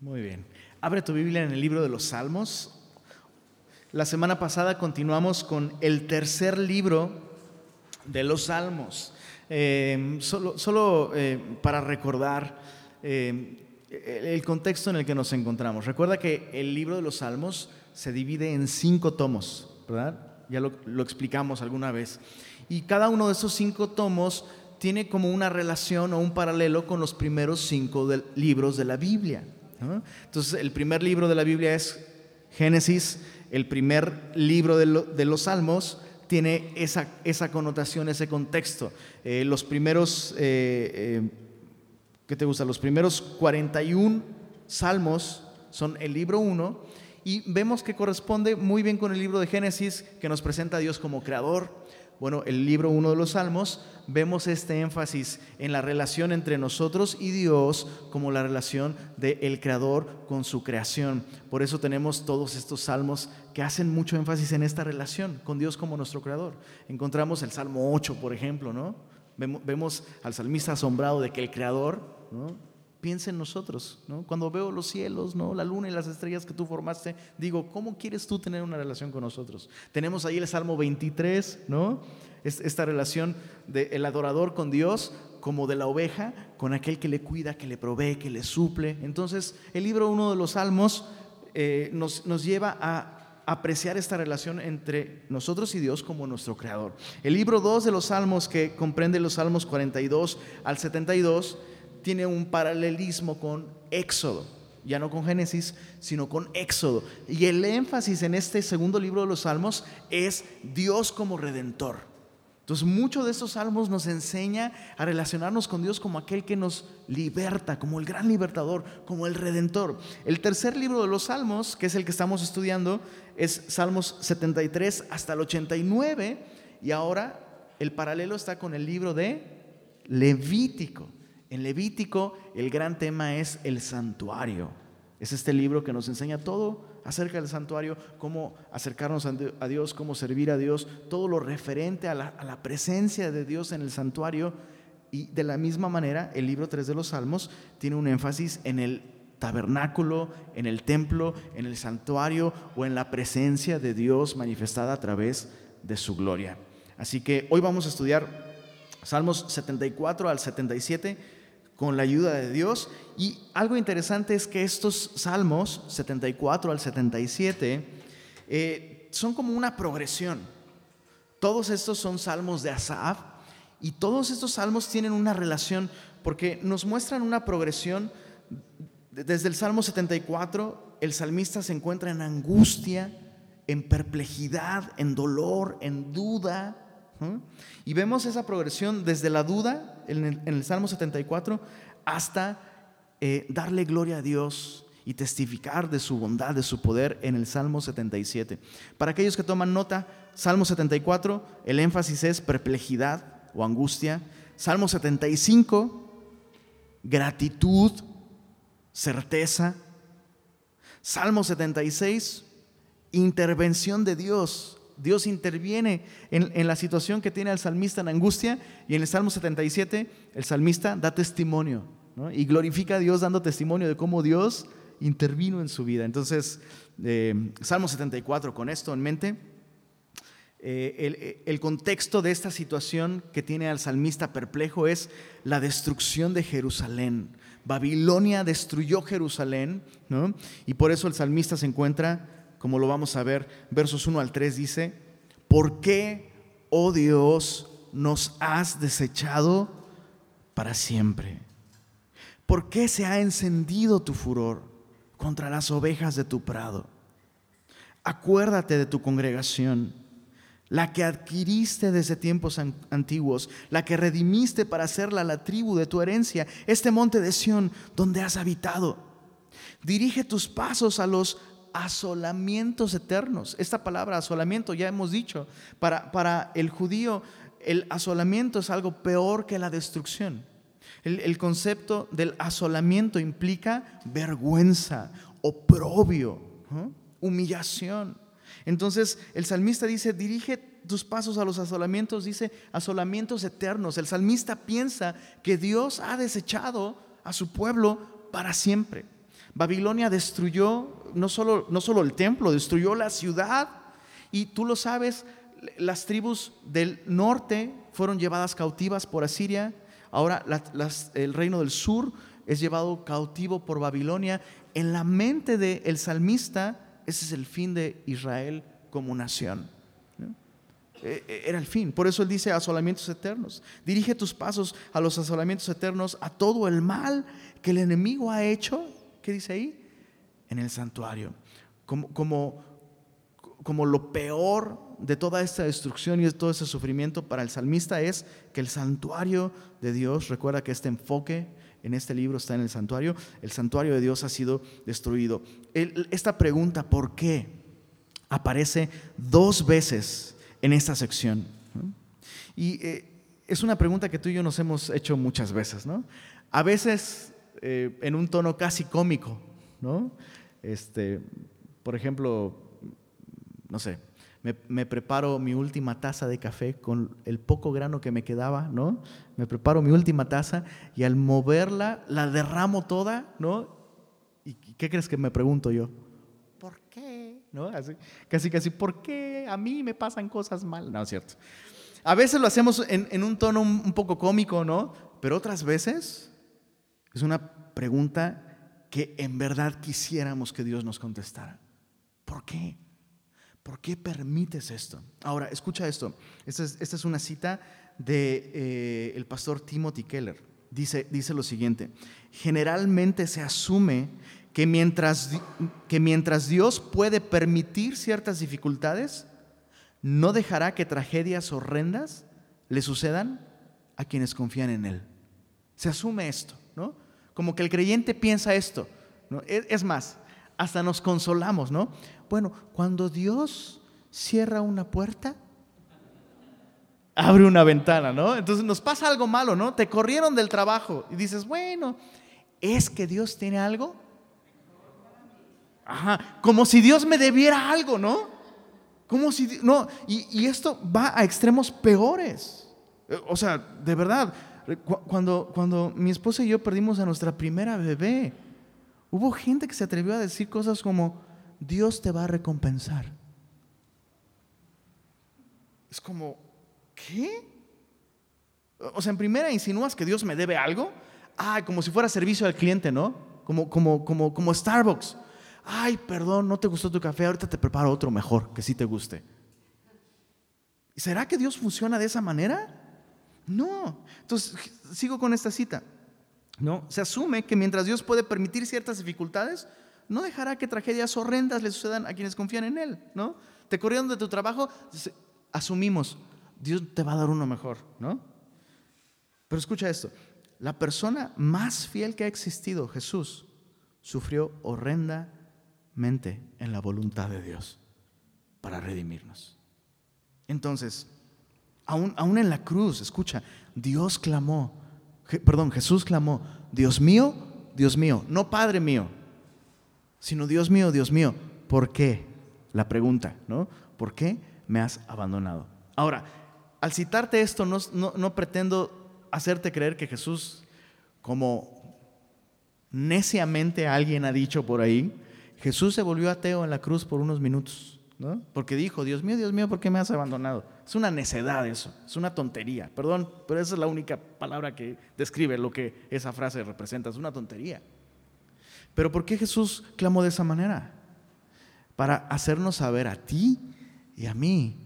Muy bien. Abre tu Biblia en el libro de los Salmos. La semana pasada continuamos con el tercer libro de los Salmos. Eh, solo, eh, para recordar eh, el contexto en el que nos encontramos. Recuerda que el libro de los Salmos se divide en cinco tomos, ¿verdad? Ya lo, explicamos alguna vez. Y cada uno de esos cinco tomos tiene como una relación o un paralelo con los primeros cinco libros de la Biblia. Entonces, el primer libro de la Biblia es Génesis, el primer libro de, los Salmos tiene esa, esa, connotación, ese contexto. Eh, los primeros, eh, eh, ¿qué te gusta? Los primeros 41 salmos son el libro 1 y vemos que corresponde muy bien con el libro de Génesis que nos presenta a Dios como creador, bueno, el libro uno de los Salmos, vemos este énfasis en la relación entre nosotros y Dios como la relación del el Creador con su creación. Por eso tenemos todos estos salmos que hacen mucho énfasis en esta relación con Dios como nuestro Creador. Encontramos el Salmo 8, por ejemplo, ¿no? Vemos al salmista asombrado de que el Creador, ¿no? Piensa en nosotros, ¿no? Cuando veo los cielos, ¿no? La luna y las estrellas que tú formaste, digo, ¿cómo quieres tú tener una relación con nosotros? Tenemos ahí el Salmo 23, ¿no? Esta relación del adorador con Dios como de la oveja con aquel que le cuida, que le provee, que le suple. Entonces, el libro uno de los Salmos eh, nos, nos lleva a apreciar esta relación entre nosotros y Dios como nuestro creador. El libro 2 de los Salmos, que comprende los Salmos 42 al 72, tiene un paralelismo con Éxodo, ya no con Génesis, sino con Éxodo. Y el énfasis en este segundo libro de los Salmos es Dios como redentor. Entonces, mucho de estos salmos nos enseña a relacionarnos con Dios como aquel que nos liberta, como el gran libertador, como el redentor. El tercer libro de los salmos, que es el que estamos estudiando, es Salmos 73 hasta el 89, y ahora el paralelo está con el libro de Levítico. En Levítico el gran tema es el santuario. Es este libro que nos enseña todo acerca del santuario, cómo acercarnos a Dios, cómo servir a Dios, todo lo referente a la, presencia de Dios en el santuario. Y de la misma manera, el libro 3 de los Salmos tiene un énfasis en el tabernáculo, en el templo, en el santuario o en la presencia de Dios manifestada a través de su gloria. Así que hoy vamos a estudiar Salmos 74 al 77 con la ayuda de Dios. Y algo interesante es que estos salmos, 74 al 77, eh, son como una progresión. Todos estos son salmos de Asaf y todos estos salmos tienen una relación porque nos muestran una progresión. Desde el Salmo 74, el salmista se encuentra en angustia, en perplejidad, en dolor, en duda y vemos esa progresión desde la duda en el, Salmo 74 hasta eh, darle gloria a Dios y testificar de su bondad, de su poder en el Salmo 77. Para aquellos que toman nota, Salmo 74, el énfasis es perplejidad o angustia. Salmo 75, gratitud, certeza. Salmo 76, intervención de Dios Dios interviene en, la situación que tiene el salmista en angustia y en el Salmo 77 el salmista da testimonio y glorifica a Dios dando testimonio de cómo Dios intervino en su vida. Entonces, eh, Salmo 74, con esto en mente, eh, el, contexto de esta situación que tiene al salmista perplejo es la destrucción de Jerusalén. Babilonia destruyó Jerusalén y por eso el salmista se encuentra como lo vamos a ver, versos 1 al 3 dice, ¿por qué, oh Dios, nos has desechado para siempre? ¿Por qué se ha encendido tu furor contra las ovejas de tu prado? Acuérdate de tu congregación, la que adquiriste desde tiempos antiguos, la que redimiste para hacerla la tribu de tu herencia, este monte de Sión donde has habitado. Dirige tus pasos a los asolamientos eternos. Esta palabra asolamiento, ya hemos dicho, para, para el judío el asolamiento es algo peor que la destrucción. El, concepto del asolamiento implica vergüenza, oprobio, humillación. Entonces el salmista dice, dirige tus pasos a los asolamientos, dice asolamientos eternos. El salmista piensa que Dios ha desechado a su pueblo para siempre. Babilonia destruyó no solo, no solo el templo, destruyó la ciudad. Y tú lo sabes, las tribus del norte fueron llevadas cautivas por Asiria. Ahora el reino del sur es llevado cautivo por Babilonia. En la mente del salmista, ese es el fin de Israel como nación. E, e, era el fin. Por eso él dice asolamientos eternos. Dirige tus pasos a los asolamientos eternos, a todo el mal que el enemigo ha hecho. ¿Qué dice ahí? En el santuario. Como, como, como lo peor de toda esta destrucción y de todo ese sufrimiento para el salmista es que el santuario de Dios, recuerda que este enfoque en este libro está en el santuario, el santuario de Dios ha sido destruido. esta pregunta, ¿por qué? Aparece dos veces en esta sección. Y eh, es una pregunta que tú y yo nos hemos hecho muchas veces, ¿no? A veces eh, en un tono casi cómico, ¿no? Este, por ejemplo, no sé, me, preparo mi última taza de café con el poco grano que me quedaba, ¿no? Me preparo mi última taza y al moverla la derramo toda, ¿no? ¿Y qué crees que me pregunto yo? ¿Por qué? ¿No? Así, casi, casi, ¿por qué a mí me pasan cosas mal? No, es cierto. A veces lo hacemos en, un tono un, poco cómico, ¿no? Pero otras veces es una pregunta que en verdad quisiéramos que Dios nos contestara. ¿Por qué? ¿Por qué permites esto? Ahora, escucha esto. Esta es, una cita de eh, pastor Timothy Keller. Dice, dice lo siguiente, generalmente se asume que mientras, que mientras Dios puede permitir ciertas dificultades, no dejará que tragedias horrendas le sucedan a quienes confían en Él. Se asume esto. Como que el creyente piensa esto. ¿no? Es más, hasta nos consolamos, ¿no? Bueno, cuando Dios cierra una puerta, abre una ventana, ¿no? Entonces nos pasa algo malo, ¿no? Te corrieron del trabajo y dices, bueno, ¿es que Dios tiene algo? Ajá, como si Dios me debiera algo, ¿no? Como si, no, y, y esto va a extremos peores. O sea, de verdad, cuando, cuando mi esposa y yo perdimos a nuestra primera bebé, hubo gente que se atrevió a decir cosas como, Dios te va a recompensar. Es como, ¿qué? O sea, en primera insinúas que Dios me debe algo. Ay, como si fuera servicio al cliente, ¿no? Como, como, como, como Starbucks. Ay, perdón, no te gustó tu café, ahorita te preparo otro mejor, que sí te guste. ¿Será que Dios funciona de esa manera? No. Entonces, sigo con esta cita. ¿No? Se asume que mientras Dios puede permitir ciertas dificultades, no dejará que tragedias horrendas le sucedan a quienes confían en Él, ¿no? Te corrieron de tu trabajo, asumimos, Dios te va a dar uno mejor, ¿no? Pero escucha esto, la persona más fiel que ha existido, Jesús, sufrió horrendamente en la voluntad de Dios para redimirnos. Entonces, aún, aún en la cruz, escucha, Dios clamó, perdón, Jesús clamó, Dios mío, Dios mío, no Padre mío, sino Dios mío, Dios mío, ¿por qué? La pregunta, ¿no? ¿Por qué me has abandonado? Ahora, al citarte esto, no, no, pretendo hacerte creer que Jesús, como neciamente alguien ha dicho por ahí, Jesús se volvió ateo en la cruz por unos minutos, ¿no? Porque dijo, Dios mío, Dios mío, ¿por qué me has abandonado? Es una necedad eso, es una tontería, perdón, pero esa es la única palabra que describe lo que esa frase representa, es una tontería. Pero ¿por qué Jesús clamó de esa manera? Para hacernos saber a ti y a mí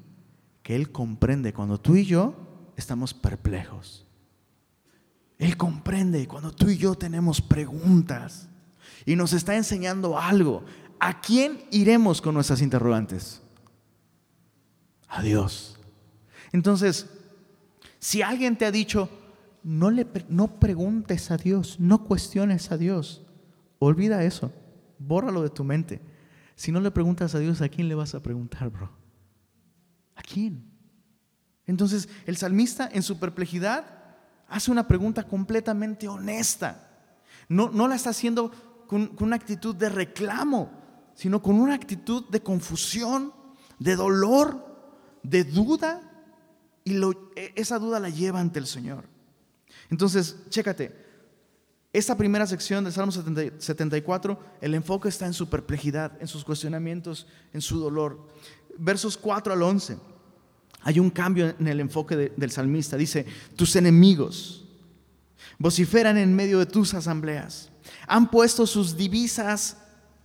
que Él comprende cuando tú y yo estamos perplejos. Él comprende cuando tú y yo tenemos preguntas y nos está enseñando algo. ¿A quién iremos con nuestras interrogantes? A Dios. Entonces, si alguien te ha dicho, no, le, no preguntes a Dios, no cuestiones a Dios, Olvida eso. Bórralo de tu mente. Si no le preguntas a Dios, ¿a quién le vas a preguntar, bro? ¿A quién? Entonces, el salmista en su perplejidad hace una pregunta completamente honesta. No, no la está haciendo con, con una actitud de reclamo, sino con una actitud de confusión, de dolor, de duda, y e, esa duda la lleva ante el Señor. Entonces, chécate, Esta primera sección del Salmo 74, el enfoque está en su perplejidad, en sus cuestionamientos, en su dolor. Versos 4 al 11, hay un cambio en el enfoque del salmista. Dice, tus enemigos vociferan en medio de tus asambleas, han puesto sus divisas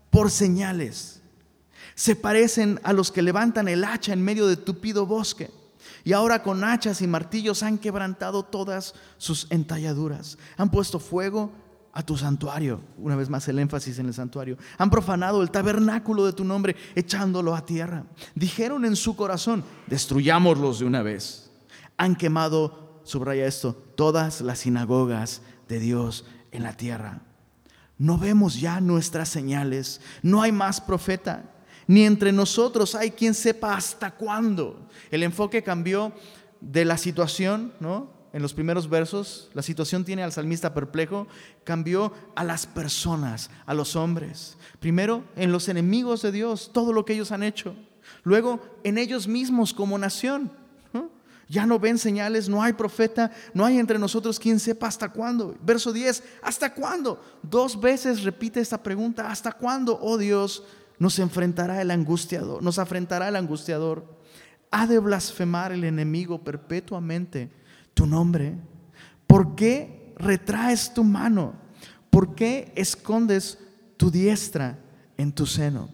por señales, se parecen a los que levantan el hacha en medio de tupido bosque. Y ahora con hachas y martillos han quebrantado todas sus entalladuras. Han puesto fuego a tu santuario. Una vez más el énfasis en el santuario. Han profanado el tabernáculo de tu nombre, echándolo a tierra. Dijeron en su corazón, destruyámoslos de una vez. Han quemado, subraya esto, todas las sinagogas de Dios en la tierra. No vemos ya nuestras señales. No hay más profeta ni entre nosotros hay quien sepa hasta cuándo. El enfoque cambió de la situación, ¿no? En los primeros versos, la situación tiene al salmista perplejo, cambió a las personas, a los hombres. Primero, en los enemigos de Dios, todo lo que ellos han hecho. Luego, en ellos mismos como nación. Ya no ven señales, no hay profeta, no hay entre nosotros quien sepa hasta cuándo. Verso 10, ¿hasta cuándo? Dos veces repite esta pregunta, ¿hasta cuándo, oh Dios, nos enfrentará el angustiador, nos afrentará el angustiador. Ha de blasfemar el enemigo perpetuamente tu nombre. ¿Por qué retraes tu mano? ¿Por qué escondes tu diestra en tu seno?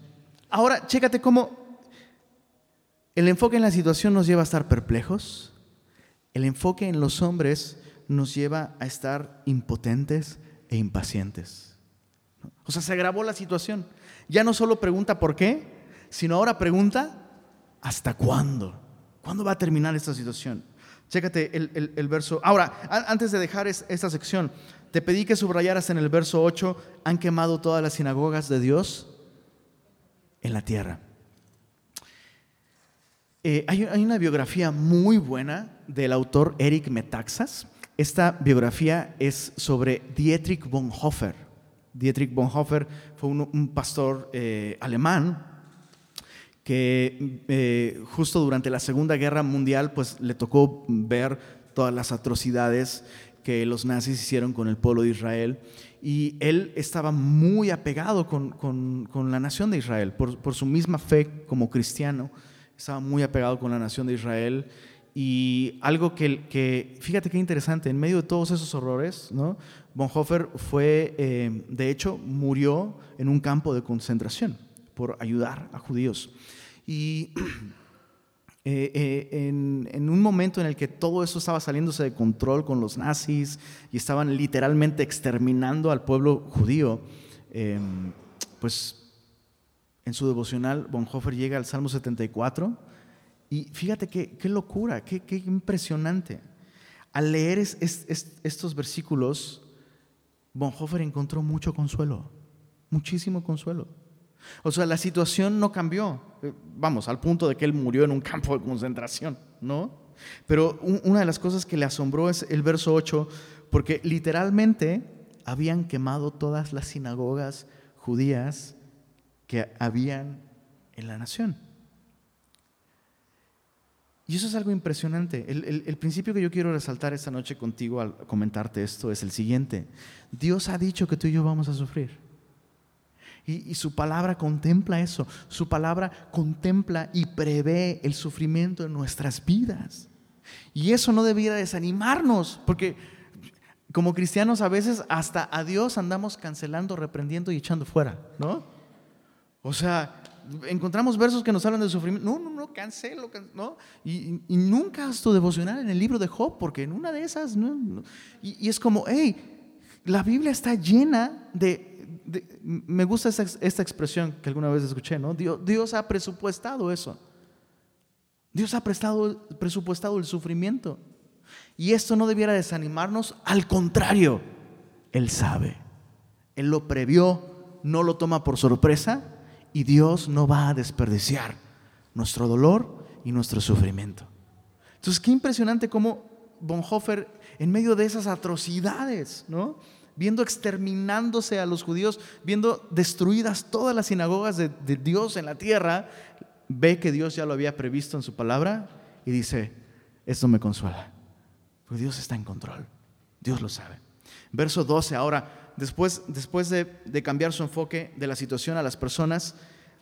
Ahora, chécate cómo el enfoque en la situación nos lleva a estar perplejos. El enfoque en los hombres nos lleva a estar impotentes e impacientes. O sea, se agravó la situación. Ya no solo pregunta por qué, sino ahora pregunta hasta cuándo. ¿Cuándo va a terminar esta situación? Chécate el, verso. Ahora, antes de dejar esta sección, te pedí que subrayaras en el verso 8, han quemado todas las sinagogas de Dios en la tierra. Eh, hay, hay, una biografía muy buena del autor Eric Metaxas. Esta biografía es sobre Dietrich Bonhoeffer. Dietrich Bonhoeffer fue un, pastor eh, alemán que eh, justo durante la Segunda Guerra Mundial pues le tocó ver todas las atrocidades que los nazis hicieron con el pueblo de Israel y él estaba muy apegado con, la nación de Israel por, por, su misma fe como cristiano, estaba muy apegado con la nación de Israel y algo que, que, fíjate qué interesante, en medio de todos esos horrores, ¿no? Bonhoeffer fue, eh, de hecho, murió en un campo de concentración por ayudar a judíos. Y eh, eh, en, en, un momento en el que todo eso estaba saliéndose de control con los nazis y estaban literalmente exterminando al pueblo judío, pues en su devocional Bonhoeffer llega al Salmo 74 y fíjate qué, qué locura, qué, qué, impresionante. Al leer estos versículos, Bonhoeffer encontró mucho consuelo, muchísimo consuelo. O sea, la situación no cambió, eh, vamos, al punto de que él murió en un campo de concentración, ¿no? Pero una de las cosas que le asombró es el verso 8, porque literalmente habían quemado todas las sinagogas judías que habían en la nación. Y eso es algo impresionante. El, principio que yo quiero resaltar esta noche contigo al comentarte esto es el siguiente. Dios ha dicho que tú y yo vamos a sufrir. Y, y, su palabra contempla eso. Su palabra contempla y prevé el sufrimiento en nuestras vidas. Y eso no debiera desanimarnos, porque como cristianos a veces hasta a Dios andamos cancelando, reprendiendo y echando fuera, ¿no? O sea, encontramos versos que nos hablan de sufrimiento. No, no, no, cancelo, ¿no? Y, nunca haz tu devocional en el libro de Job, porque en una de esas, ¿no? Y, es como, hey, la Biblia está llena de... me gusta esta, esta, expresión que alguna vez escuché, ¿no? Dios, Dios ha presupuestado eso. Dios ha prestado, presupuestado el sufrimiento. Y esto no debiera desanimarnos, al contrario, Él sabe. Él lo previó, no lo toma por sorpresa y Dios no va a desperdiciar nuestro dolor y nuestro sufrimiento. Entonces, qué impresionante cómo Bonhoeffer, en medio de esas atrocidades, ¿no? viendo exterminándose a los judíos, viendo destruidas todas las sinagogas de, de, Dios en la tierra, ve que Dios ya lo había previsto en su palabra y dice, esto me consuela, porque Dios está en control, Dios lo sabe. Verso 12, ahora, después, después de, de cambiar su enfoque de la situación a las personas,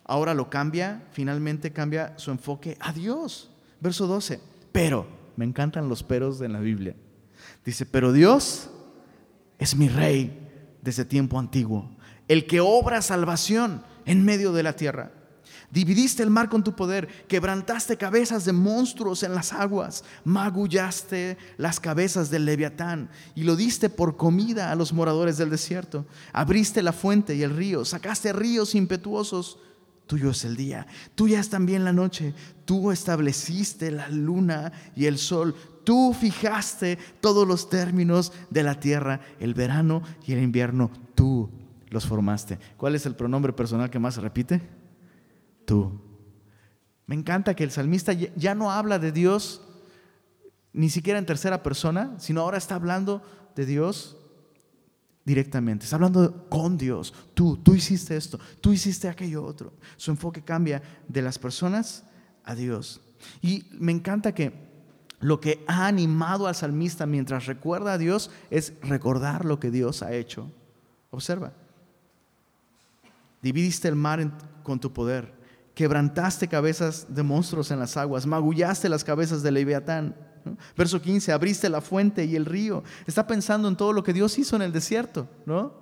ahora lo cambia, finalmente cambia su enfoque a Dios. Verso 12, pero, me encantan los peros en la Biblia. Dice, pero Dios es mi rey desde tiempo antiguo, el que obra salvación en medio de la tierra. Dividiste el mar con tu poder, quebrantaste cabezas de monstruos en las aguas, magullaste las cabezas del leviatán y lo diste por comida a los moradores del desierto. Abriste la fuente y el río, sacaste ríos impetuosos. Tuyo es el día, tuya es también la noche. Tú estableciste la luna y el sol. Tú fijaste todos los términos de la tierra, el verano y el invierno. Tú los formaste. ¿Cuál es el pronombre personal que más se repite? Tú. Me encanta que el salmista ya no habla de Dios ni siquiera en tercera persona, sino ahora está hablando de Dios directamente. Está hablando con Dios. Tú, tú hiciste esto, tú hiciste aquello otro. Su enfoque cambia de las personas a Dios. Y me encanta que lo que ha animado al salmista mientras recuerda a Dios es recordar lo que Dios ha hecho. Observa. Dividiste el mar con tu poder quebrantaste cabezas de monstruos en las aguas, magullaste las cabezas de Leviatán. Verso 15, abriste la fuente y el río. Está pensando en todo lo que Dios hizo en el desierto, ¿no?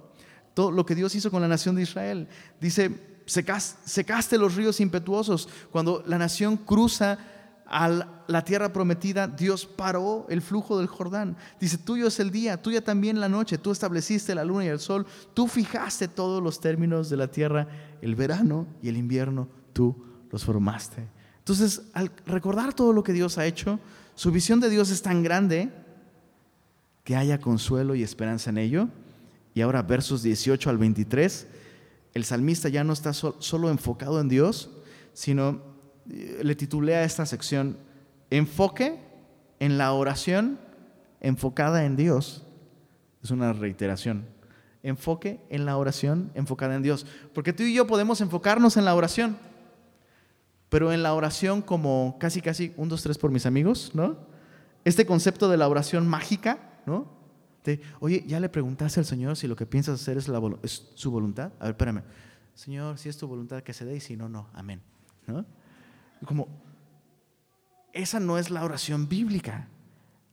Todo lo que Dios hizo con la nación de Israel. Dice, secaste los ríos impetuosos. Cuando la nación cruza a la tierra prometida, Dios paró el flujo del Jordán. Dice, tuyo es el día, tuya también la noche, tú estableciste la luna y el sol, tú fijaste todos los términos de la tierra, el verano y el invierno tú los formaste. Entonces, al recordar todo lo que Dios ha hecho, su visión de Dios es tan grande que haya consuelo y esperanza en ello. Y ahora versos 18 al 23, el salmista ya no está solo enfocado en Dios, sino eh, le titulé a esta sección Enfoque en la oración enfocada en Dios. Es una reiteración. Enfoque en la oración enfocada en Dios. Porque tú y yo podemos enfocarnos en la oración pero en la oración como casi, casi, un, dos, tres por mis amigos, ¿no? Este concepto de la oración mágica, ¿no? Oye, ¿ya le preguntaste al Señor si lo que piensas hacer es su voluntad? A ver, espérame. Señor, si es tu voluntad que se dé y si no, no. Amén. ¿No? Como, esa no es la oración bíblica.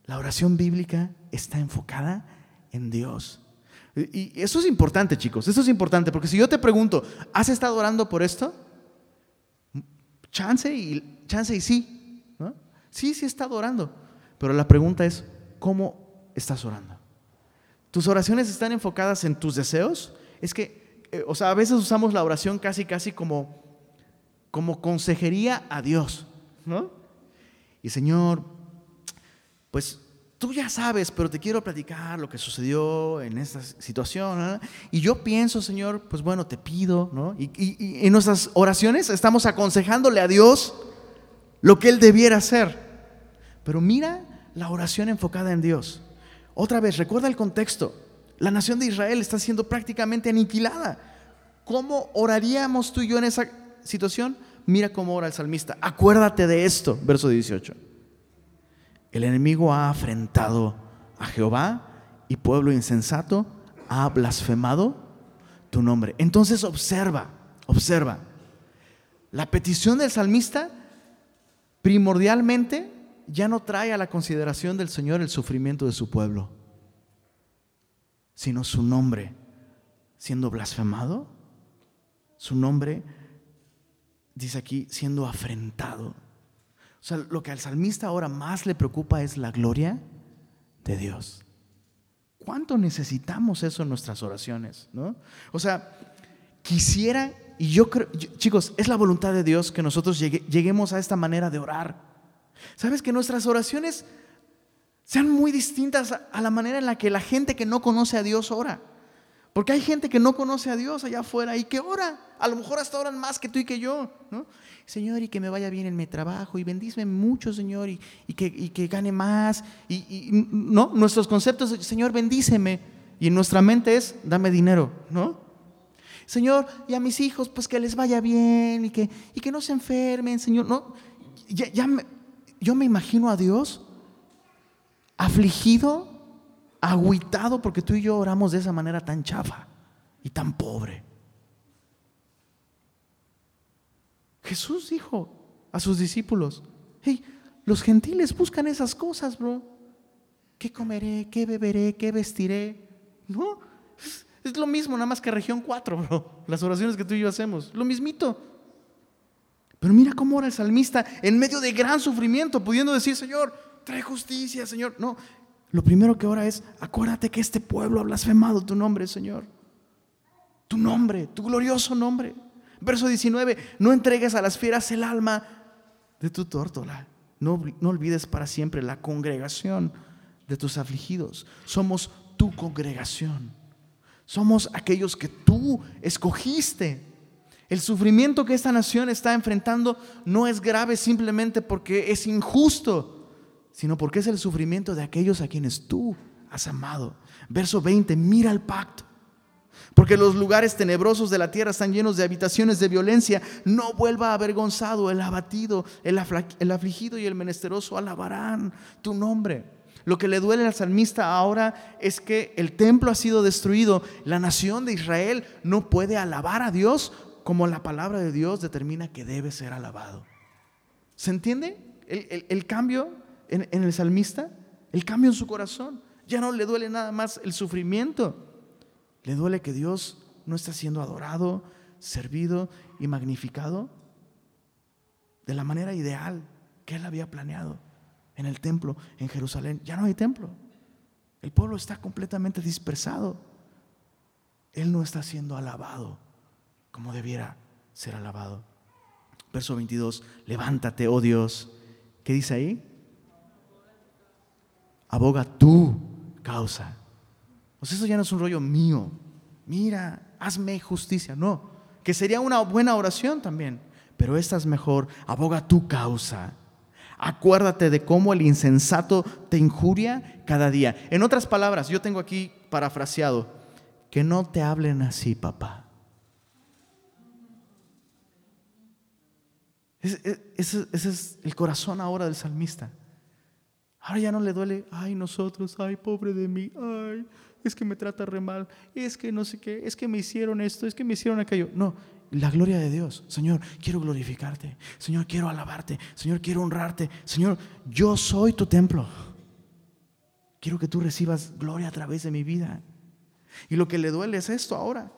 La oración bíblica está enfocada en Dios. Y eso es importante, chicos. Eso es importante, porque si yo te pregunto, ¿has estado orando por esto? Chance y, chance y sí. Sí, sí he estado orando. Pero la pregunta es, ¿cómo estás orando? ¿Tus oraciones están enfocadas en tus deseos? Es que, eh, o sea, a veces usamos la oración casi, casi como, como consejería a Dios, ¿no? Y Señor, pues tú ya sabes, pero te quiero platicar lo que sucedió en esta situación. Y yo pienso, Señor, pues bueno, te pido, ¿no? Y, en nuestras oraciones estamos aconsejándole a Dios lo que Él debiera hacer. Pero mira la oración enfocada en Dios. Otra vez, recuerda el contexto. La nación de Israel está siendo prácticamente aniquilada. ¿Cómo oraríamos tú y yo en esa situación? Mira cómo ora el salmista. Acuérdate de esto, verso 18. El enemigo ha afrentado a Jehová y pueblo insensato ha blasfemado tu nombre. Entonces observa, observa. La petición del salmista primordialmente ya no trae a la consideración del Señor el sufrimiento de su pueblo, sino su nombre siendo blasfemado, su nombre, dice aquí, siendo afrentado. O sea, lo que al salmista ahora más le preocupa es la gloria de Dios. ¿Cuánto necesitamos eso en nuestras oraciones? ¿no? O sea, quisiera, y yo creo, chicos, es la voluntad de Dios que nosotros lleguemos a esta manera de orar. ¿Sabes que nuestras oraciones sean muy distintas a la manera en la que la gente que no conoce a Dios ora? Porque hay gente que no conoce a Dios allá afuera y que ora. A lo mejor hasta oran más que tú y que yo. ¿no? Señor, y que me vaya bien en mi trabajo, y bendíceme mucho, Señor, y, que, que, gane más. Y, no, nuestros conceptos, Señor, bendíceme. Y en nuestra mente es, dame dinero, ¿no? Señor, y a mis hijos, pues que les vaya bien y que, y que no se enfermen, Señor. No, ya, yo me imagino a Dios afligido agüitado porque tú y yo oramos de esa manera tan chafa y tan pobre. Jesús dijo a sus discípulos, hey, los gentiles buscan esas cosas, bro. ¿Qué comeré? ¿Qué beberé? ¿Qué vestiré? No, es, lo mismo, nada más que región 4, bro. Las oraciones que tú y yo hacemos, lo mismito. Pero mira cómo ora el salmista en medio de gran sufrimiento, pudiendo decir, Señor, trae justicia, Señor. No, lo primero que ora es, acuérdate que este pueblo ha blasfemado tu nombre, Señor. Tu nombre, tu glorioso nombre. Verso 19, no entregues a las fieras el alma de tu tórtola. No, no olvides para siempre la congregación de tus afligidos. Somos tu congregación. Somos aquellos que tú escogiste. El sufrimiento que esta nación está enfrentando no es grave simplemente porque es injusto, sino porque es el sufrimiento de aquellos a quienes tú has amado. Verso 20, mira el pacto. Porque los lugares tenebrosos de la tierra están llenos de habitaciones de violencia. No vuelva avergonzado el abatido, el, afligido y el menesteroso alabarán tu nombre. Lo que le duele al salmista ahora es que el templo ha sido destruido. La nación de Israel no puede alabar a Dios como la palabra de Dios determina que debe ser alabado. ¿Se entiende el, cambio en el salmista? El cambio en su corazón. Ya no le duele nada más el sufrimiento ¿Le duele que Dios no está siendo adorado, servido y magnificado de la manera ideal que Él había planeado en el templo en Jerusalén? Ya no hay templo. El pueblo está completamente dispersado. Él no está siendo alabado como debiera ser alabado. Verso 22, levántate, oh Dios. ¿Qué dice ahí? Aboga tu causa. Pues eso ya no es un rollo mío. Mira, hazme justicia. No, que sería una buena oración también. Pero esta es mejor. Aboga tu causa. Acuérdate de cómo el insensato te injuria cada día. En otras palabras, yo tengo aquí parafraseado, que no te hablen así, papá. Ese, ese, es el corazón ahora del salmista. Ahora ya no le duele, ay nosotros, ay pobre de mí, ay, es que me trata re mal, es que no sé qué, es que me hicieron esto, es que me hicieron aquello. No, la gloria de Dios. Señor, quiero glorificarte. Señor, quiero alabarte. Señor, quiero honrarte. Señor, yo soy tu templo. Quiero que tú recibas gloria a través de mi vida. Y lo que le duele es esto ahora,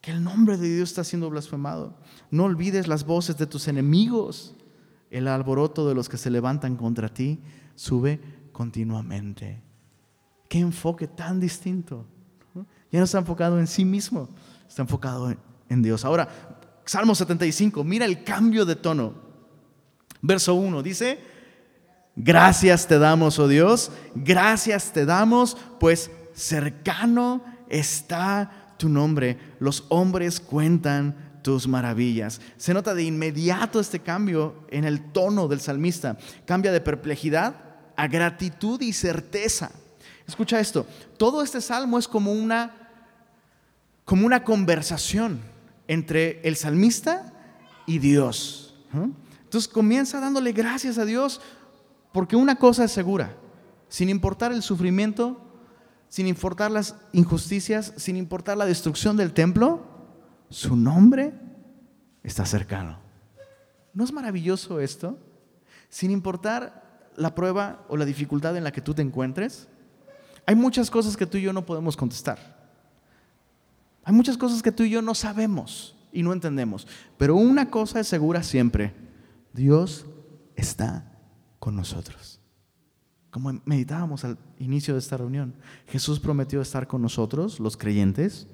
que el nombre de Dios está siendo blasfemado. No olvides las voces de tus enemigos. El alboroto de los que se levantan contra ti sube continuamente. Qué enfoque tan distinto. Ya no está enfocado en sí mismo, está enfocado en Dios. Ahora, Salmo 75, mira el cambio de tono. Verso 1 dice, gracias te damos, oh Dios, gracias te damos, pues cercano está tu nombre. Los hombres cuentan tus maravillas. Se nota de inmediato este cambio en el tono del salmista. Cambia de perplejidad a gratitud y certeza. Escucha esto, todo este salmo es como una, como una conversación entre el salmista y Dios. Entonces comienza dándole gracias a Dios porque una cosa es segura, sin importar el sufrimiento, sin importar las injusticias, sin importar la destrucción del templo, su nombre está cercano. ¿No es maravilloso esto? Sin importar la prueba o la dificultad en la que tú te encuentres, hay muchas cosas que tú y yo no podemos contestar. Hay muchas cosas que tú y yo no sabemos y no entendemos. Pero una cosa es segura siempre. Dios está con nosotros. Como meditábamos al inicio de esta reunión, Jesús prometió estar con nosotros, los creyentes,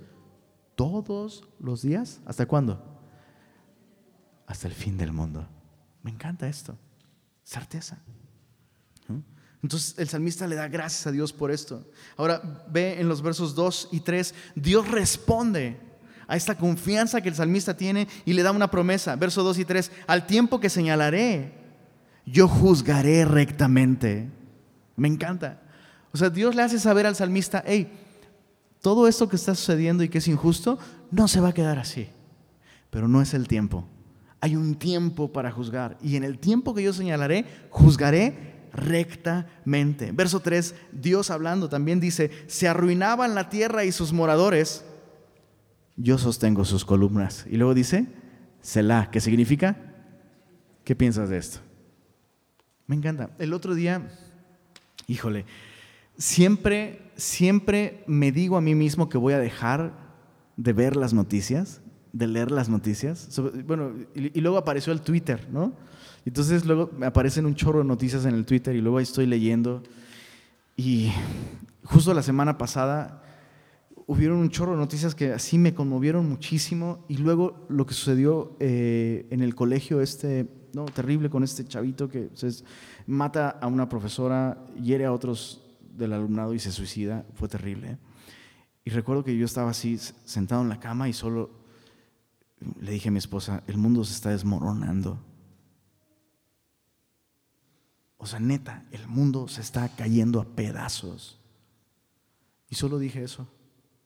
todos los días. ¿Hasta cuándo? Hasta el fin del mundo. Me encanta esto. Certeza. Entonces el salmista le da gracias a Dios por esto. Ahora ve en los versos 2 y 3, Dios responde a esta confianza que el salmista tiene y le da una promesa. Versos 2 y 3, al tiempo que señalaré, yo juzgaré rectamente. Me encanta. O sea, Dios le hace saber al salmista, hey, todo esto que está sucediendo y que es injusto, no se va a quedar así. Pero no es el tiempo. Hay un tiempo para juzgar. Y en el tiempo que yo señalaré, juzgaré rectamente. Verso 3, Dios hablando también dice, se arruinaban la tierra y sus moradores, yo sostengo sus columnas. Y luego dice, Selah, ¿qué significa? ¿Qué piensas de esto? Me encanta. El otro día, híjole, siempre, siempre me digo a mí mismo que voy a dejar de ver las noticias, de leer las noticias. Bueno, y, luego apareció el Twitter, ¿no? Entonces luego me aparecen un chorro de noticias en el Twitter y luego ahí estoy leyendo. Y justo la semana pasada hubieron un chorro de noticias que así me conmovieron muchísimo. Y luego lo que sucedió eh, en el colegio este, no, terrible con este chavito que mata a una profesora, hiere a otros del alumnado y se suicida, fue terrible. Y recuerdo que yo estaba así sentado en la cama y solo le dije a mi esposa, el mundo se está desmoronando. O sea, neta, el mundo se está cayendo a pedazos. Y solo dije eso.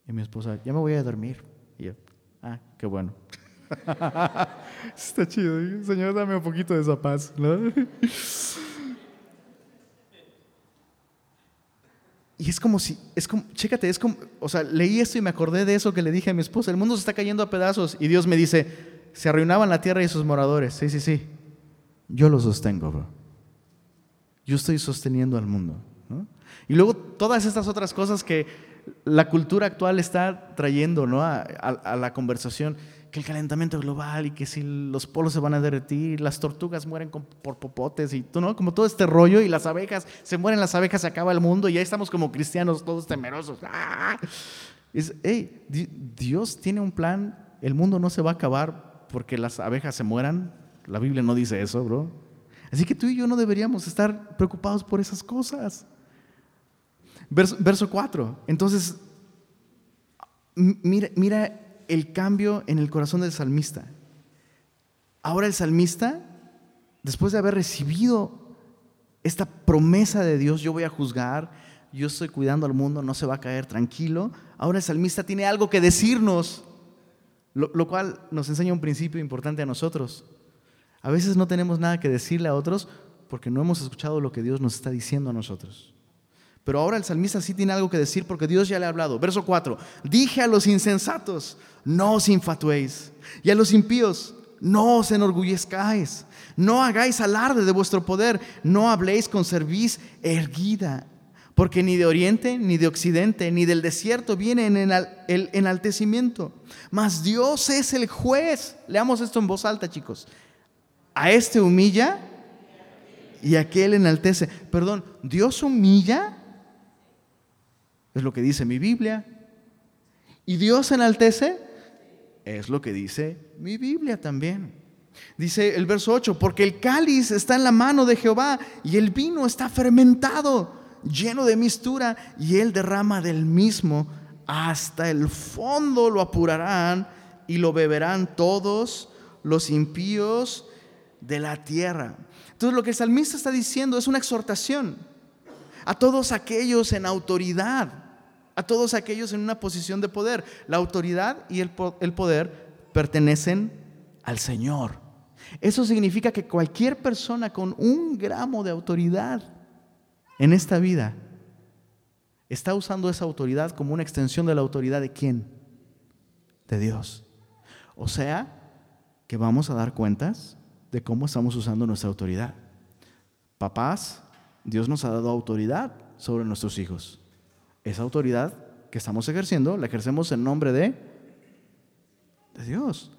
Y mi esposa, ya me voy a dormir. Y yo, ah, qué bueno. está chido. Señor, dame un poquito de esa paz. ¿no? Y es como si, es como, chécate, es como, o sea, leí esto y me acordé de eso que le dije a mi esposa, el mundo se está cayendo a pedazos y Dios me dice, se arruinaban la tierra y sus moradores. Sí, sí, sí. Yo lo sostengo, bro. Yo estoy sosteniendo al mundo. Y luego todas estas otras cosas que la cultura actual está trayendo ¿no? a la conversación que el calentamiento global y que si los polos se van a derretir, las tortugas mueren por popotes y tú, ¿no? Como todo este rollo y las abejas, se mueren las abejas, se acaba el mundo y ya estamos como cristianos todos temerosos. ¡Ah! Es, hey, Dios tiene un plan, el mundo no se va a acabar porque las abejas se mueran. La Biblia no dice eso, bro. Así que tú y yo no deberíamos estar preocupados por esas cosas. Verso, verso 4. Entonces, mira, el cambio en el corazón del salmista. Ahora el salmista, después de haber recibido esta promesa de Dios, yo voy a juzgar, yo estoy cuidando al mundo, no se va a caer tranquilo, ahora el salmista tiene algo que decirnos, lo, lo cual nos enseña un principio importante a nosotros. A veces no tenemos nada que decirle a otros porque no hemos escuchado lo que Dios nos está diciendo a nosotros. Pero ahora el salmista sí tiene algo que decir porque Dios ya le ha hablado. Verso 4. Dije a los insensatos, no os infatuéis. Y a los impíos, no os enorgullezcáis. No hagáis alarde de vuestro poder. No habléis con cerviz erguida. Porque ni de oriente, ni de occidente, ni del desierto viene el enaltecimiento. Mas Dios es el juez. Leamos esto en voz alta, chicos. A este humilla y aquel enaltece. Perdón, Dios humilla es lo que dice mi Biblia. ¿Y Dios enaltece? Es lo que dice mi Biblia también. Dice el verso 8, porque el cáliz está en la mano de Jehová y el vino está fermentado, lleno de mistura, y él derrama del mismo hasta el fondo lo apurarán y lo beberán todos los impíos de la tierra. Entonces lo que el salmista está diciendo es una exhortación a todos aquellos en autoridad a todos aquellos en una posición de poder. La autoridad y el poder pertenecen al Señor. Eso significa que cualquier persona con un gramo de autoridad en esta vida está usando esa autoridad como una extensión de la autoridad de quién? De Dios. O sea, que vamos a dar cuentas de cómo estamos usando nuestra autoridad. Papás, Dios nos ha dado autoridad sobre nuestros hijos esa autoridad que estamos ejerciendo, la ejercemos en nombre de, de Dios.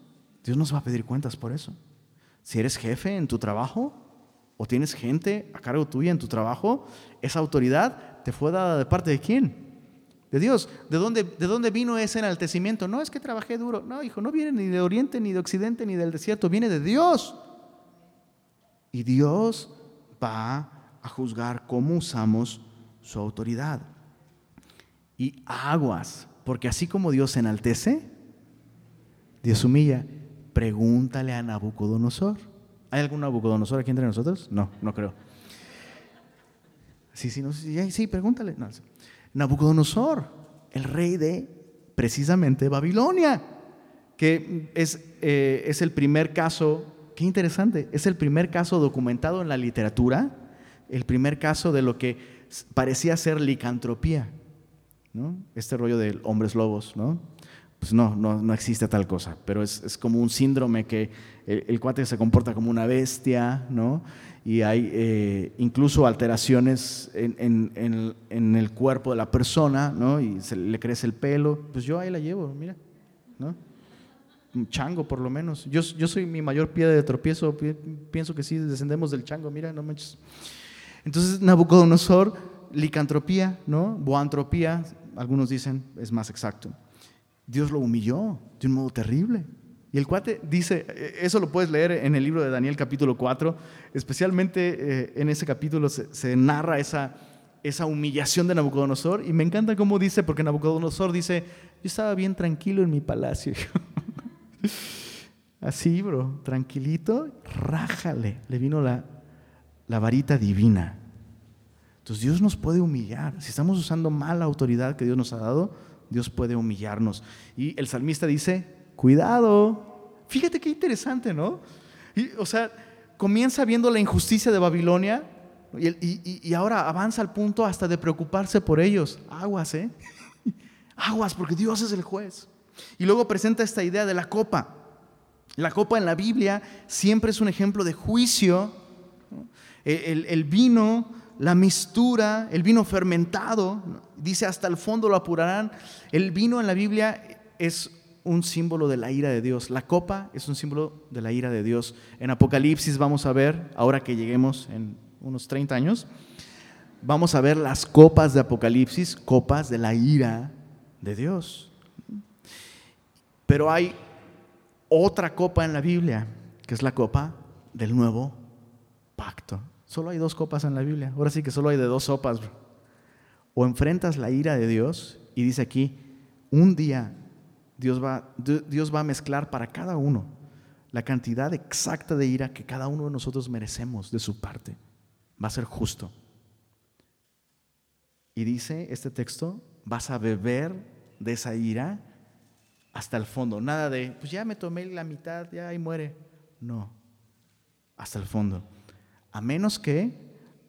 Dios nos va a pedir cuentas por eso. Si eres jefe en tu trabajo o tienes gente a cargo tuya en tu trabajo, esa autoridad te fue dada de parte de quién? De Dios. ¿De dónde, ¿De dónde vino ese enaltecimiento? No es que trabajé duro. No, hijo, no viene ni de oriente, ni de occidente, ni del desierto. Viene de Dios. Y Dios va a juzgar cómo usamos su autoridad y aguas, porque así como Dios enaltece, Dios humilla. Pregúntale a Nabucodonosor. ¿Hay algún Nabucodonosor aquí entre nosotros? No, no creo. Sí, sí, no, sí, sí pregúntale. Nabucodonosor, el rey de precisamente Babilonia, que es, eh, es el primer caso, qué interesante, es el primer caso documentado en la literatura el primer caso de lo que parecía ser licantropía, ¿no? Este rollo de hombres lobos, ¿no? Pues no, no, existe tal cosa, pero es, como un síndrome que el, cuate se comporta como una bestia, ¿no? Y hay eh, incluso alteraciones en, el cuerpo de la persona, ¿no? Y se le crece el pelo, pues yo ahí la llevo, mira, ¿no? Chango por lo menos. Yo, yo soy mi mayor piedra de tropiezo, pienso que sí, descendemos del chango, mira, no manches. Entonces Nabucodonosor, licantropía, ¿no? Boantropía, algunos dicen, es más exacto. Dios lo humilló de un modo terrible. Y el cuate dice, eh, eso lo puedes leer en el libro de Daniel capítulo 4, especialmente eh, en ese capítulo se, narra esa, esa humillación de Nabucodonosor y me encanta cómo dice, porque Nabucodonosor dice, yo estaba bien tranquilo en mi palacio. Así, bro, tranquilito, rájale, le vino la, la varita divina. Entonces Dios nos puede humillar. Si estamos usando mal la autoridad que Dios nos ha dado, Dios puede humillarnos. Y el salmista dice, cuidado. Fíjate qué interesante, ¿no? o sea, comienza viendo la injusticia de Babilonia y, y, ahora avanza al punto hasta de preocuparse por ellos. Aguas, ¿eh? Aguas, porque Dios es el juez. Y luego presenta esta idea de la copa. La copa en la Biblia siempre es un ejemplo de juicio. El, vino la mistura, el vino fermentado, dice hasta el fondo lo apurarán. El vino en la Biblia es un símbolo de la ira de Dios. La copa es un símbolo de la ira de Dios. En Apocalipsis vamos a ver, ahora que lleguemos en unos 30 años, vamos a ver las copas de Apocalipsis, copas de la ira de Dios. Pero hay otra copa en la Biblia, que es la copa del nuevo pacto. Solo hay dos copas en la Biblia. Ahora sí que solo hay de dos sopas. O enfrentas la ira de Dios y dice aquí, un día Dios va, Dios va a mezclar para cada uno la cantidad exacta de ira que cada uno de nosotros merecemos de su parte. Va a ser justo. Y dice este texto, vas a beber de esa ira hasta el fondo. Nada de, pues ya me tomé la mitad, ya ahí muere. No, hasta el fondo a menos que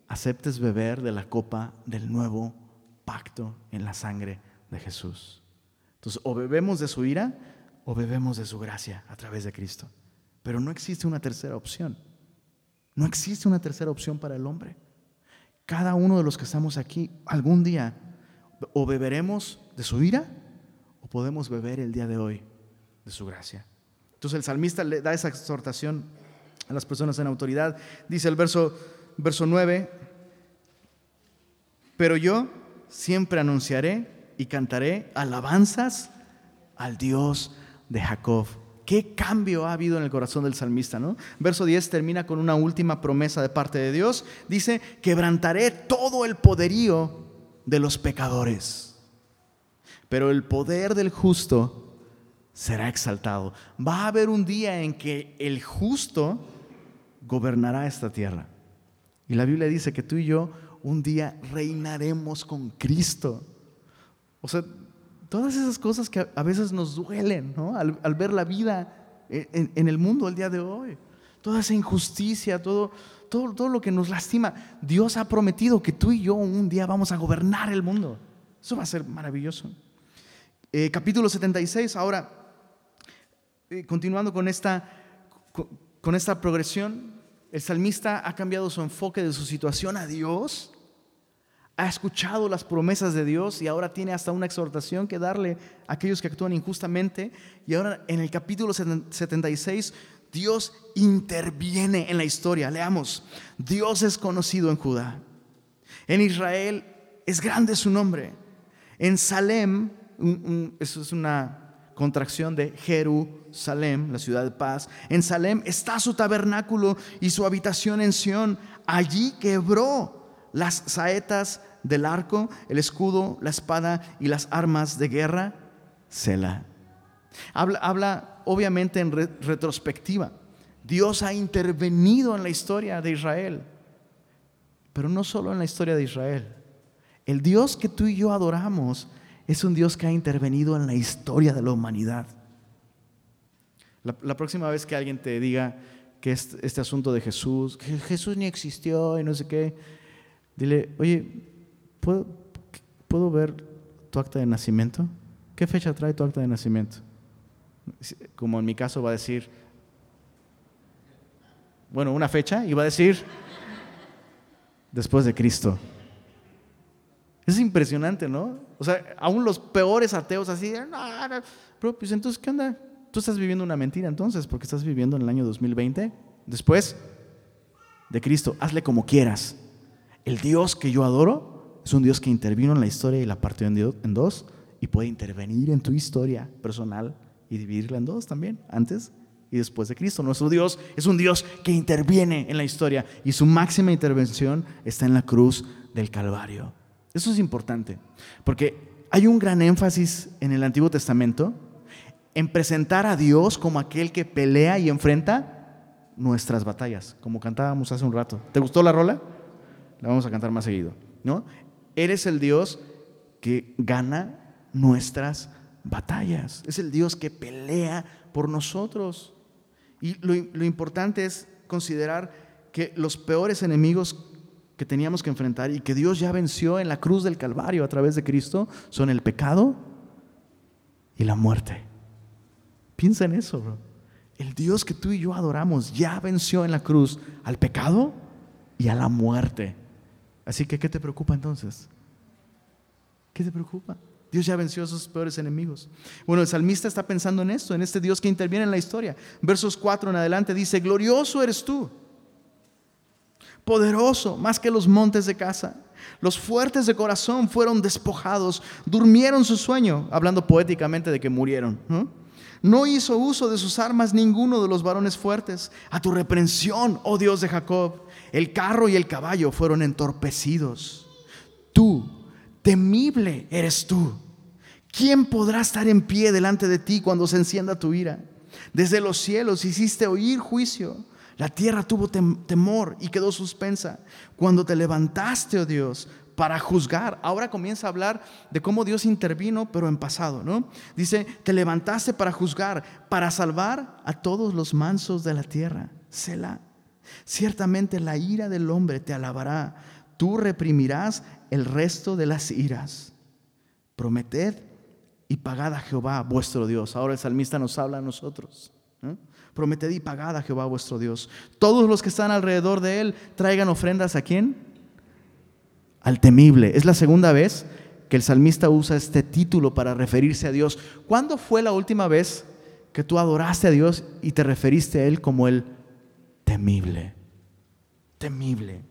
aceptes beber de la copa del nuevo pacto en la sangre de Jesús. Entonces, o bebemos de su ira o bebemos de su gracia a través de Cristo. Pero no existe una tercera opción. No existe una tercera opción para el hombre. Cada uno de los que estamos aquí, algún día, o beberemos de su ira podemos beber el día de hoy de su gracia. Entonces el salmista le da esa exhortación a las personas en autoridad. Dice el verso, verso 9, pero yo siempre anunciaré y cantaré alabanzas al Dios de Jacob. ¿Qué cambio ha habido en el corazón del salmista? ¿no? Verso 10 termina con una última promesa de parte de Dios. Dice, quebrantaré todo el poderío de los pecadores, pero el poder del justo será exaltado. Va a haber un día en que el justo gobernará esta tierra. Y la Biblia dice que tú y yo un día reinaremos con Cristo. O sea, todas esas cosas que a veces nos duelen, ¿no? Al, ver la vida en, el mundo el día de hoy. Toda esa injusticia, todo, todo, todo lo que nos lastima. Dios ha prometido que tú y yo un día vamos a gobernar el mundo. Eso va a ser maravilloso. Eh, capítulo 76, ahora, eh, continuando con esta, con esta progresión, el salmista ha cambiado su enfoque de su situación a Dios, ha escuchado las promesas de Dios y ahora tiene hasta una exhortación que darle a aquellos que actúan injustamente. Y ahora en el capítulo 76, Dios interviene en la historia. Leamos, Dios es conocido en Judá. En Israel es grande su nombre. En Salem, eso es una contracción de Jerusalén, la ciudad de paz. En Salem está su tabernáculo y su habitación en Sión. Allí quebró las saetas del arco, el escudo, la espada y las armas de guerra. Selah. Habla, habla obviamente en retrospectiva. Dios ha intervenido en la historia de Israel, pero no solo en la historia de Israel. El Dios que tú y yo adoramos es un Dios que ha intervenido en la historia de la humanidad. La, próxima vez que alguien te diga que este, asunto de Jesús, que Jesús ni existió y no sé qué, Dile, oye, ¿puedo, ¿puedo ver tu acta de nacimiento? ¿Qué fecha trae tu acta de nacimiento? Como en mi caso va a decir, bueno, una fecha y va a decir, después de Cristo. Es impresionante, ¿no? O sea, aún los peores ateos así, no, pero pues entonces, ¿qué onda? Tú estás viviendo una mentira entonces, porque estás viviendo en el año 2020, después de Cristo, hazle como quieras. El Dios que yo adoro es un Dios que intervino en la historia y la partió en dos y puede intervenir en tu historia personal y dividirla en dos también, antes y después de Cristo. Nuestro Dios es un Dios que interviene en la historia y su máxima intervención está en la cruz del Calvario. Eso es importante, porque hay un gran énfasis en el Antiguo Testamento en presentar a Dios como aquel que pelea y enfrenta nuestras batallas, como cantábamos hace un rato. ¿Te gustó la rola? La vamos a cantar más seguido, ¿no? Eres el Dios que gana nuestras batallas. Es el Dios que pelea por nosotros. Y lo, lo importante es considerar que los peores enemigos que teníamos que enfrentar y que Dios ya venció en la cruz del Calvario a través de Cristo son el pecado y la muerte. Piensa en eso, bro. El Dios que tú y yo adoramos ya venció en la cruz al pecado y a la muerte. Así que, ¿qué te preocupa entonces? ¿Qué te preocupa? Dios ya venció a sus peores enemigos. Bueno, el salmista está pensando en esto, en este Dios que interviene en la historia. Versos 4 en adelante dice, glorioso eres tú poderoso más que los montes de casa. Los fuertes de corazón fueron despojados, durmieron su sueño, hablando poéticamente de que murieron. ¿no? hizo uso de sus armas ninguno de los varones fuertes. A tu reprensión, oh Dios de Jacob, el carro y el caballo fueron entorpecidos. Tú, temible eres tú. ¿Quién podrá estar en pie delante de ti cuando se encienda tu ira? Desde los cielos hiciste oír juicio la tierra tuvo temor y quedó suspensa. Cuando te levantaste, oh Dios, para juzgar. Ahora comienza a hablar de cómo Dios intervino, pero en pasado, ¿no? Dice, te levantaste para juzgar, para salvar a todos los mansos de la tierra. Selah. Ciertamente la ira del hombre te alabará. Tú reprimirás el resto de las iras. Prometed y pagad a Jehová vuestro Dios. Ahora el salmista nos habla a nosotros. ¿no? Prometed y pagad a Jehová vuestro Dios. Todos los que están alrededor de él traigan ofrendas a quién? Al temible. Es la segunda vez que el salmista usa este título para referirse a Dios. ¿Cuándo fue la última vez que tú adoraste a Dios y te referiste a Él como el temible? Temible.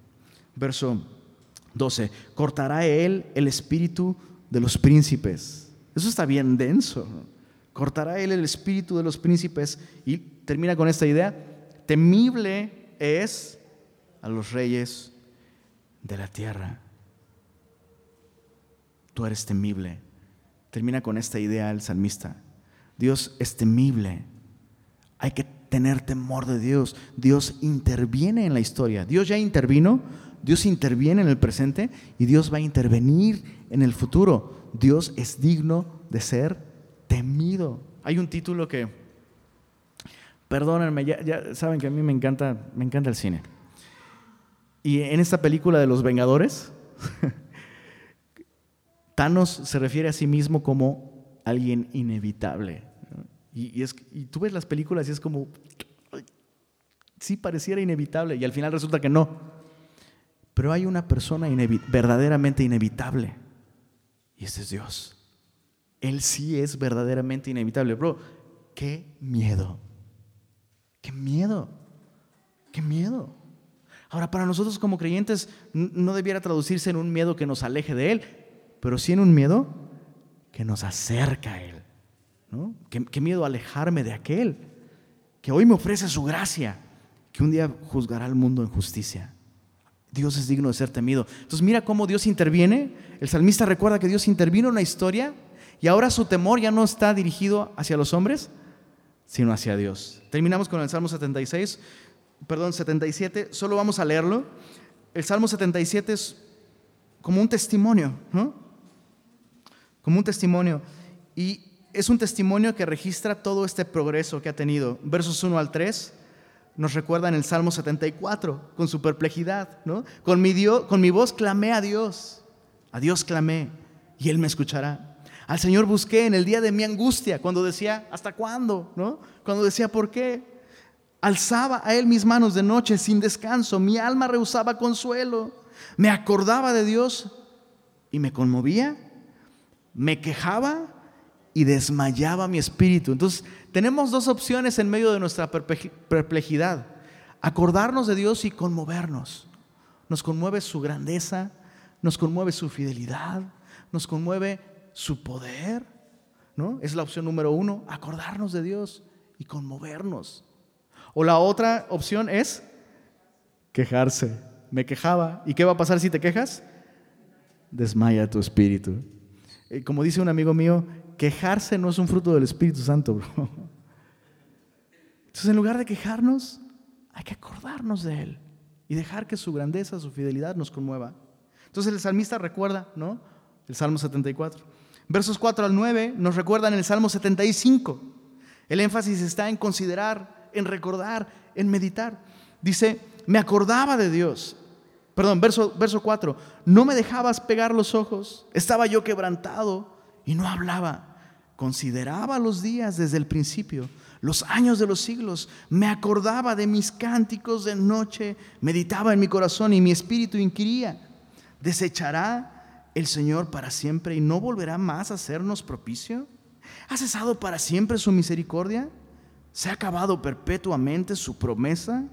Verso 12. Cortará Él el espíritu de los príncipes. Eso está bien denso. Cortará Él el espíritu de los príncipes y termina con esta idea, temible es a los reyes de la tierra. Tú eres temible. Termina con esta idea el salmista. Dios es temible. Hay que tener temor de Dios. Dios interviene en la historia. Dios ya intervino, Dios interviene en el presente y Dios va a intervenir en el futuro. Dios es digno de ser temido. Hay un título que Perdónenme, ya, saben que a mí me encanta, me encanta el cine. Y en esta película de los Vengadores, Thanos se refiere a sí mismo como alguien inevitable. Y, y tú ves las películas y es como, sí pareciera inevitable y al final resulta que no. Pero hay una persona verdaderamente inevitable y ese es Dios. Él sí es verdaderamente inevitable. Bro, qué miedo. Qué miedo, qué miedo. Ahora, para nosotros como creyentes no debiera traducirse en un miedo que nos aleje de Él, pero sí en un miedo que nos acerca a Él. ¿no? ¿Qué, qué miedo alejarme de aquel que hoy me ofrece su gracia, que un día juzgará al mundo en justicia. Dios es digno de ser temido. Entonces mira cómo Dios interviene. El salmista recuerda que Dios intervino en la historia y ahora su temor ya no está dirigido hacia los hombres, sino hacia Dios. Terminamos con el Salmo 76, perdón, 77, solo vamos a leerlo. El Salmo 77 es como un testimonio, ¿no? Como un testimonio. Y es un testimonio que registra todo este progreso que ha tenido. Versos 1 al 3, nos recuerda en el Salmo 74, con su perplejidad, ¿no? Con mi, Dios, con mi voz clamé a Dios, a Dios clamé y Él me escuchará. Al Señor busqué en el día de mi angustia, cuando decía, ¿hasta cuándo? ¿No? Cuando decía, ¿por qué? Alzaba a Él mis manos de noche sin descanso, mi alma rehusaba consuelo, me acordaba de Dios y me conmovía, me quejaba y desmayaba mi espíritu. Entonces, tenemos dos opciones en medio de nuestra perplejidad. Acordarnos de Dios y conmovernos. Nos conmueve su grandeza, nos conmueve su fidelidad, nos conmueve su poder. ¿no? Es la opción número uno, acordarnos de Dios y conmovernos. O la otra opción es quejarse. Me quejaba. ¿Y qué va a pasar si te quejas? Desmaya tu espíritu. Eh, como dice un amigo mío, quejarse no es un fruto del Espíritu Santo, bro. Entonces, en lugar de quejarnos, hay que acordarnos de Él y dejar que su grandeza, su fidelidad nos conmueva. Entonces, el salmista recuerda, ¿no? El Salmo 74. Versos 4 al 9 nos recuerdan el Salmo 75. El énfasis está en considerar, en recordar, en meditar. Dice, me acordaba de Dios. Perdón, verso, verso 4. No me dejabas pegar los ojos. Estaba yo quebrantado y no hablaba. Consideraba los días desde el principio, los años de los siglos. Me acordaba de mis cánticos de noche, meditaba en mi corazón y mi espíritu inquiría. ¿Desechará el Señor para siempre y no volverá más a hacernos propicio? ¿Ha cesado para siempre su misericordia? ¿Se ha acabado perpetuamente su promesa?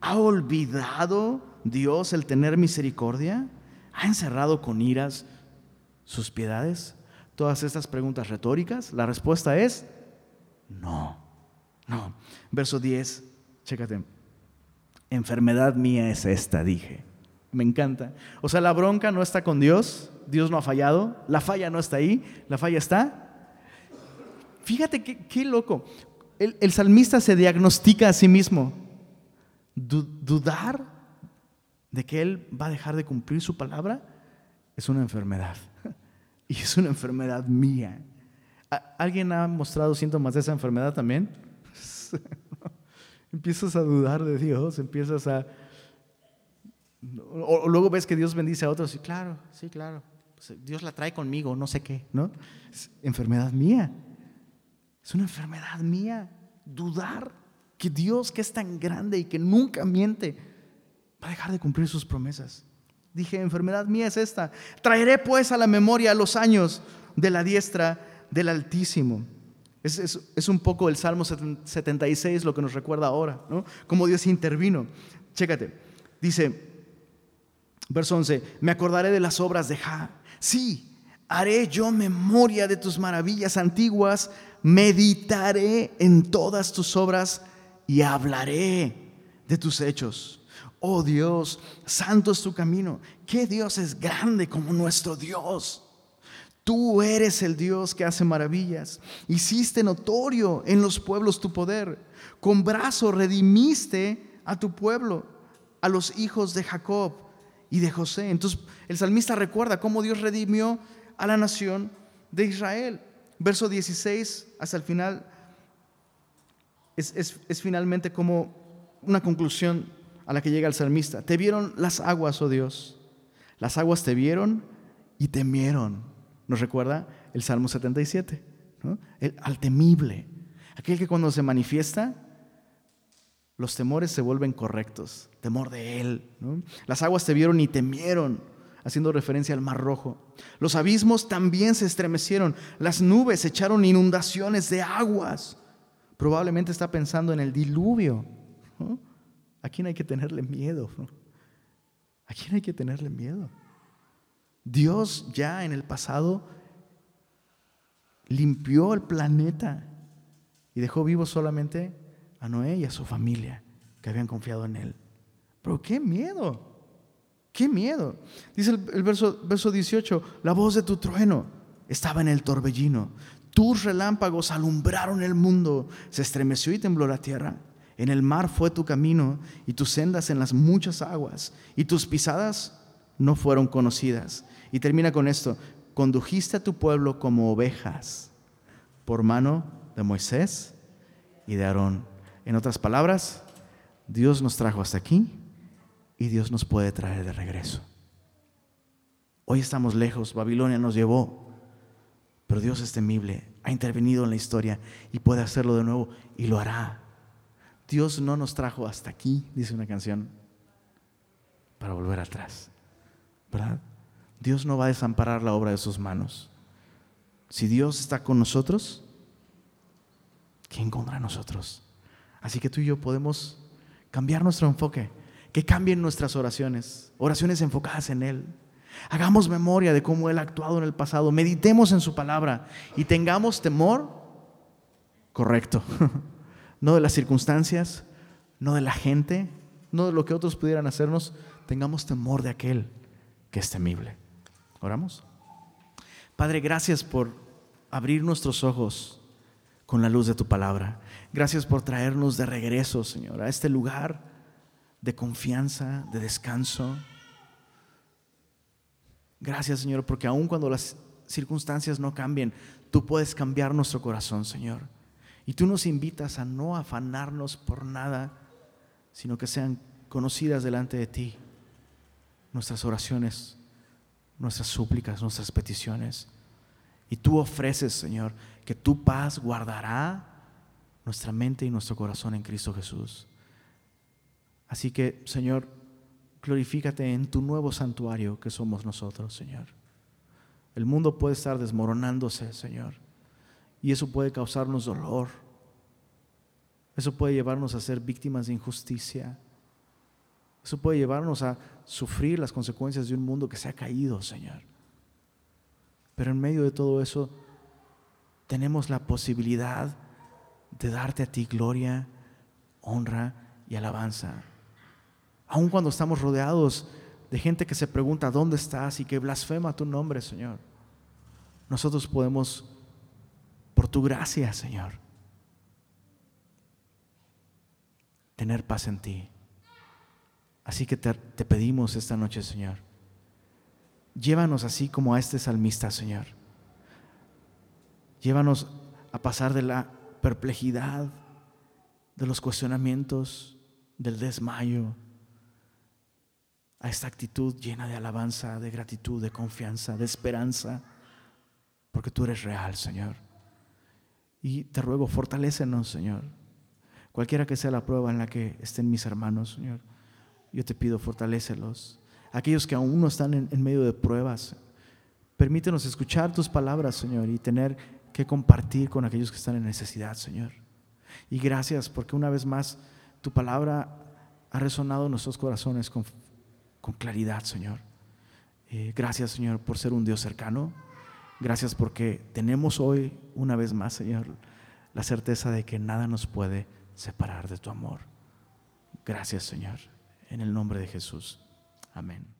¿Ha olvidado Dios el tener misericordia? ¿Ha encerrado con iras sus piedades? todas estas preguntas retóricas? La respuesta es no, no. Verso 10, chécate. Enfermedad mía es esta, dije. Me encanta. O sea, la bronca no está con Dios, Dios no ha fallado, la falla no está ahí, la falla está. Fíjate qué, loco. El, salmista se diagnostica a sí mismo. dudar de que Él va a dejar de cumplir su palabra es una enfermedad. Y es una enfermedad mía. ¿Alguien ha mostrado síntomas de esa enfermedad también? empiezas a dudar de Dios, empiezas a... O, luego ves que Dios bendice a otros y claro, sí, claro. Pues, Dios la trae conmigo, no sé qué, ¿no? Es enfermedad mía. Es una enfermedad mía. Dudar que Dios, que es tan grande y que nunca miente, va a dejar de cumplir sus promesas. Dije, enfermedad mía es esta. Traeré pues a la memoria los años de la diestra del Altísimo. Es, un poco el Salmo 76 lo que nos recuerda ahora, ¿no? Cómo Dios intervino. Chécate, dice, verso 11, me acordaré de las obras de Ja. Sí, haré yo memoria de tus maravillas antiguas, meditaré en todas tus obras y hablaré de tus hechos. Oh Dios, santo es tu camino. ¿Qué Dios es grande como nuestro Dios? Tú eres el Dios que hace maravillas. Hiciste notorio en los pueblos tu poder. Con brazo redimiste a tu pueblo, a los hijos de Jacob y de José. Entonces el salmista recuerda cómo Dios redimió a la nación de Israel. Verso 16 hasta el final es, es finalmente como una conclusión a la que llega el salmista. Te vieron las aguas, oh Dios. Las aguas te vieron y temieron. ¿Nos recuerda el Salmo 77? El, al temible. Aquel que cuando se manifiesta, los temores se vuelven correctos. Temor de Él. Las aguas te vieron y temieron, haciendo referencia al mar rojo. Los abismos también se estremecieron. Las nubes echaron inundaciones de aguas. Probablemente está pensando en el diluvio. ¿no? ¿A quién hay que tenerle miedo? ¿A quién hay que tenerle miedo? Dios ya en el pasado limpió el planeta y dejó vivos solamente a Noé y a su familia que habían confiado en él. Pero qué miedo, qué miedo. Dice el, verso, verso 18, la voz de tu trueno estaba en el torbellino, tus relámpagos alumbraron el mundo, se estremeció y tembló la tierra. En el mar fue tu camino y tus sendas en las muchas aguas y tus pisadas no fueron conocidas. Y termina con esto, condujiste a tu pueblo como ovejas por mano de Moisés y de Aarón. En otras palabras, Dios nos trajo hasta aquí y Dios nos puede traer de regreso. Hoy estamos lejos, Babilonia nos llevó, pero Dios es temible, ha intervenido en la historia y puede hacerlo de nuevo y lo hará. Dios no nos trajo hasta aquí, dice una canción, para volver atrás. ¿Verdad? Dios no va a desamparar la obra de sus manos. Si Dios está con nosotros, ¿quién contra nosotros? Así que tú y yo podemos cambiar nuestro enfoque, que cambien nuestras oraciones, oraciones enfocadas en Él. Hagamos memoria de cómo Él ha actuado en el pasado, meditemos en su palabra y tengamos temor correcto, no de las circunstancias, no de la gente, no de lo que otros pudieran hacernos, tengamos temor de aquel que es temible. ¿Oramos? Padre, gracias por abrir nuestros ojos con la luz de tu palabra. Gracias por traernos de regreso, Señor, a este lugar de confianza, de descanso. Gracias, Señor, porque aun cuando las circunstancias no cambien, tú puedes cambiar nuestro corazón, Señor. Y tú nos invitas a no afanarnos por nada, sino que sean conocidas delante de ti nuestras oraciones, nuestras súplicas, nuestras peticiones. Y tú ofreces, Señor, que tu paz guardará nuestra mente y nuestro corazón en Cristo Jesús. Así que, Señor, glorifícate en tu nuevo santuario que somos nosotros, Señor. El mundo puede estar desmoronándose, Señor, y eso puede causarnos dolor. Eso puede llevarnos a ser víctimas de injusticia. Eso puede llevarnos a sufrir las consecuencias de un mundo que se ha caído, Señor. Pero en medio de todo eso tenemos la posibilidad de darte a ti gloria, honra y alabanza. Aun cuando estamos rodeados de gente que se pregunta dónde estás y que blasfema tu nombre, Señor, nosotros podemos, por tu gracia, Señor, tener paz en ti. Así que te, pedimos esta noche, Señor, llévanos así como a este salmista, Señor. Llévanos a pasar de la perplejidad, de los cuestionamientos, del desmayo, a esta actitud llena de alabanza, de gratitud, de confianza, de esperanza, porque tú eres real, Señor. Y te ruego, fortalécenos, Señor. Cualquiera que sea la prueba en la que estén mis hermanos, Señor yo te pido, fortalécelos. Aquellos que aún no están en, medio de pruebas, permítenos escuchar tus palabras, Señor, y tener que compartir con aquellos que están en necesidad, Señor. Y gracias porque una vez más tu palabra ha resonado en nuestros corazones con, claridad, Señor. Eh, gracias, Señor, por ser un Dios cercano. Gracias porque tenemos hoy, una vez más, Señor, la certeza de que nada nos puede separar de tu amor. Gracias, Señor en el nombre de Jesús. Amén.